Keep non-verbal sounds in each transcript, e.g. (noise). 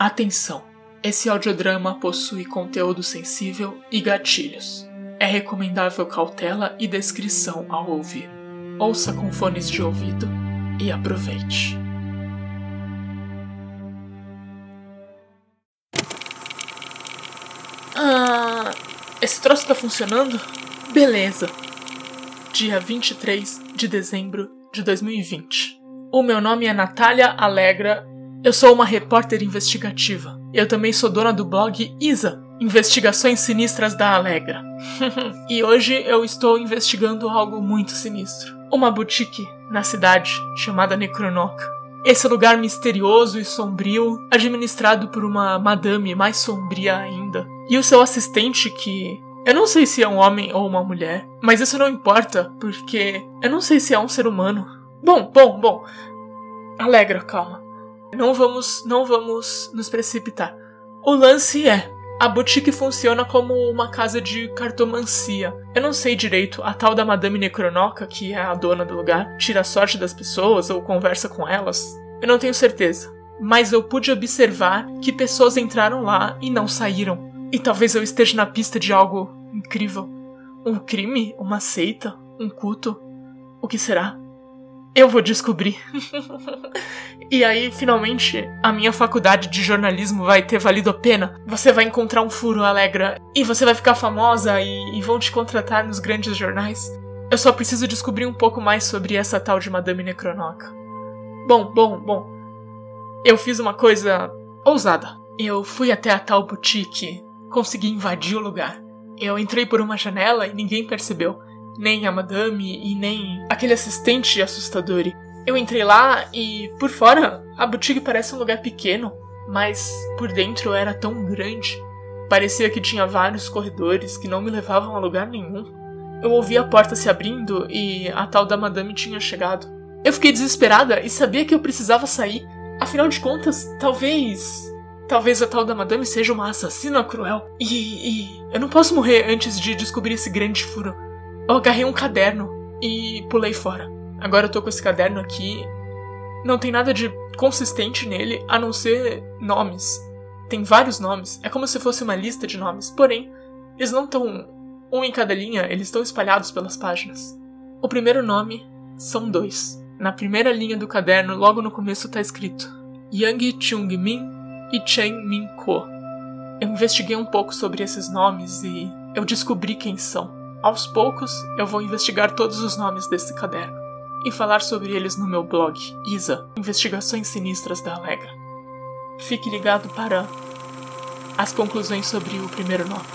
Atenção! Esse audiodrama possui conteúdo sensível e gatilhos. É recomendável cautela e descrição ao ouvir. Ouça com fones de ouvido e aproveite. Ah, esse troço tá funcionando? Beleza. Dia 23 de dezembro de 2020. O meu nome é Natália Alegra. Eu sou uma repórter investigativa. Eu também sou dona do blog Isa, Investigações Sinistras da Alegra. (laughs) e hoje eu estou investigando algo muito sinistro. Uma boutique na cidade chamada Necronoca. Esse lugar misterioso e sombrio, administrado por uma madame mais sombria ainda. E o seu assistente que eu não sei se é um homem ou uma mulher, mas isso não importa, porque eu não sei se é um ser humano. Bom, bom, bom. Alegra, calma. Não vamos, não vamos nos precipitar. O lance é, a boutique funciona como uma casa de cartomancia. Eu não sei direito, a tal da Madame Necronoca, que é a dona do lugar, tira a sorte das pessoas ou conversa com elas. Eu não tenho certeza. Mas eu pude observar que pessoas entraram lá e não saíram. E talvez eu esteja na pista de algo incrível. Um crime? Uma seita? Um culto? O que será? Eu vou descobrir. e aí, finalmente, a minha faculdade de jornalismo vai ter valido a pena. Você vai encontrar um furo, Alegra, e você vai ficar famosa e, e vão te contratar nos grandes jornais. Eu só preciso descobrir um pouco mais sobre essa tal de Madame Necronoca. Bom, bom, bom. Eu fiz uma coisa ousada. Eu fui até a tal boutique consegui invadir o lugar. Eu entrei por uma janela e ninguém percebeu. Nem a madame e nem aquele assistente assustador. Eu entrei lá e, por fora, a boutique parece um lugar pequeno, mas por dentro era tão grande. Parecia que tinha vários corredores que não me levavam a lugar nenhum. Eu ouvi a porta se abrindo e a tal da madame tinha chegado. Eu fiquei desesperada e sabia que eu precisava sair. Afinal de contas, talvez Talvez a tal da madame seja uma assassina cruel. E, e eu não posso morrer antes de descobrir esse grande furo. Eu agarrei um caderno e pulei fora. Agora eu tô com esse caderno aqui. Não tem nada de consistente nele a não ser nomes. Tem vários nomes. É como se fosse uma lista de nomes. Porém, eles não estão um em cada linha, eles estão espalhados pelas páginas. O primeiro nome são dois. Na primeira linha do caderno, logo no começo, está escrito Yang Chung Min e Chen Min-ko. Eu investiguei um pouco sobre esses nomes e eu descobri quem são. Aos poucos, eu vou investigar todos os nomes desse caderno e falar sobre eles no meu blog, Isa, Investigações Sinistras da Alegra. Fique ligado para as conclusões sobre o primeiro nome.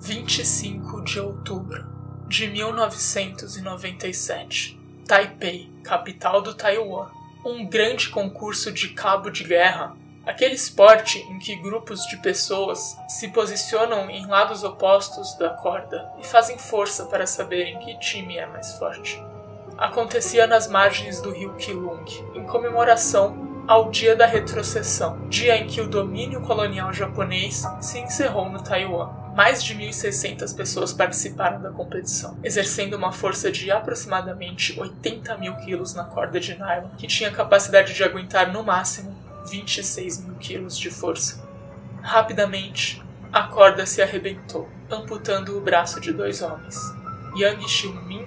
Vinte e cinco de outubro de 1997. Taipei, capital do Taiwan. Um grande concurso de cabo de guerra, aquele esporte em que grupos de pessoas se posicionam em lados opostos da corda e fazem força para saberem que time é mais forte. Acontecia nas margens do rio Kilung, em comemoração ao Dia da Retrocessão, dia em que o domínio colonial japonês se encerrou no Taiwan. Mais de 1.600 pessoas participaram da competição, exercendo uma força de aproximadamente 80 mil quilos na corda de nylon, que tinha capacidade de aguentar no máximo 26 mil quilos de força. Rapidamente, a corda se arrebentou, amputando o braço de dois homens, Yang Xiumin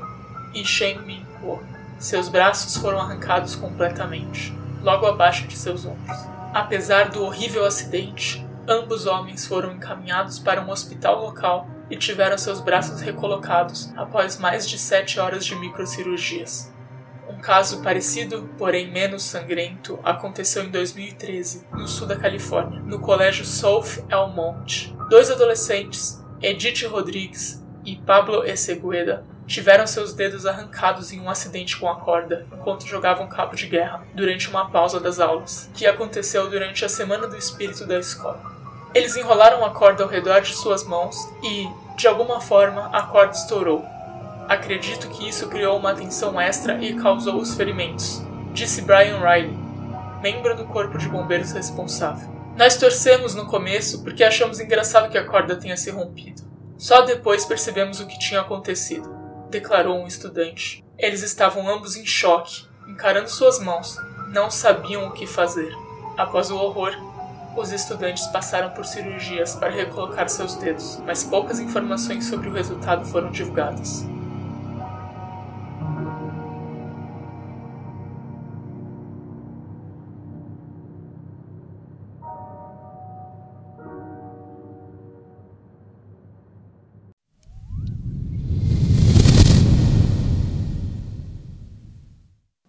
e Shen Minkuo. Seus braços foram arrancados completamente, logo abaixo de seus ombros. Apesar do horrível acidente, Ambos homens foram encaminhados para um hospital local e tiveram seus braços recolocados após mais de sete horas de microcirurgias. Um caso parecido, porém menos sangrento, aconteceu em 2013, no sul da Califórnia, no colégio South Elmont. Dois adolescentes, Edith Rodrigues e Pablo Essegueda, tiveram seus dedos arrancados em um acidente com a corda enquanto jogavam cabo de guerra durante uma pausa das aulas, que aconteceu durante a Semana do Espírito da escola. Eles enrolaram a corda ao redor de suas mãos e, de alguma forma, a corda estourou. Acredito que isso criou uma tensão extra e causou os ferimentos, disse Brian Riley, membro do corpo de bombeiros responsável. Nós torcemos no começo porque achamos engraçado que a corda tenha se rompido. Só depois percebemos o que tinha acontecido. declarou um estudante. Eles estavam ambos em choque, encarando suas mãos. Não sabiam o que fazer. Após o horror, os estudantes passaram por cirurgias para recolocar seus dedos, mas poucas informações sobre o resultado foram divulgadas.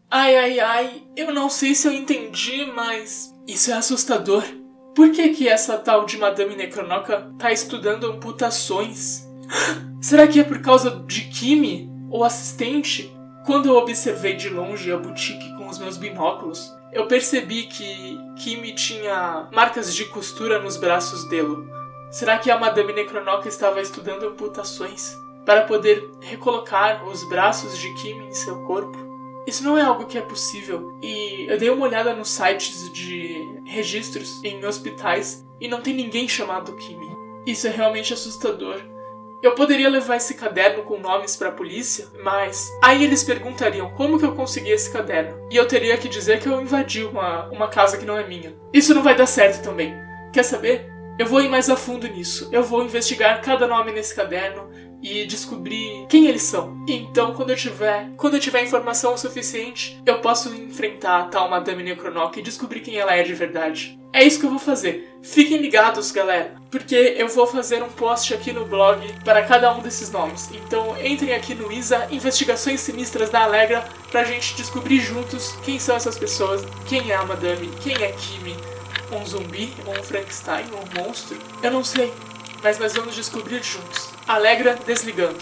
Ai, ai, ai, eu não sei se eu entendi, mas isso é assustador. Por que que essa tal de Madame Necronoca tá estudando amputações? Será que é por causa de Kimi, o assistente? Quando eu observei de longe a boutique com os meus binóculos, eu percebi que Kimi tinha marcas de costura nos braços dele. Será que a Madame Necronoca estava estudando amputações para poder recolocar os braços de Kimi em seu corpo? Isso não é algo que é possível. E eu dei uma olhada nos sites de registros em hospitais e não tem ninguém chamado Kimi. Isso é realmente assustador. Eu poderia levar esse caderno com nomes para a polícia, mas aí eles perguntariam como que eu consegui esse caderno. E eu teria que dizer que eu invadi uma, uma casa que não é minha. Isso não vai dar certo também. Quer saber? Eu vou ir mais a fundo nisso. Eu vou investigar cada nome nesse caderno e descobrir quem eles são. Então, quando eu tiver, quando eu tiver informação o suficiente, eu posso enfrentar a tal Madame Necronoc e descobrir quem ela é de verdade. É isso que eu vou fazer. Fiquem ligados, galera, porque eu vou fazer um post aqui no blog para cada um desses nomes. Então, entrem aqui no ISA Investigações Sinistras da Alegra pra gente descobrir juntos quem são essas pessoas, quem é a Madame, quem é Kimi, um zumbi, um Frankenstein, um monstro. Eu não sei, mas nós vamos descobrir juntos. Alegra desligando.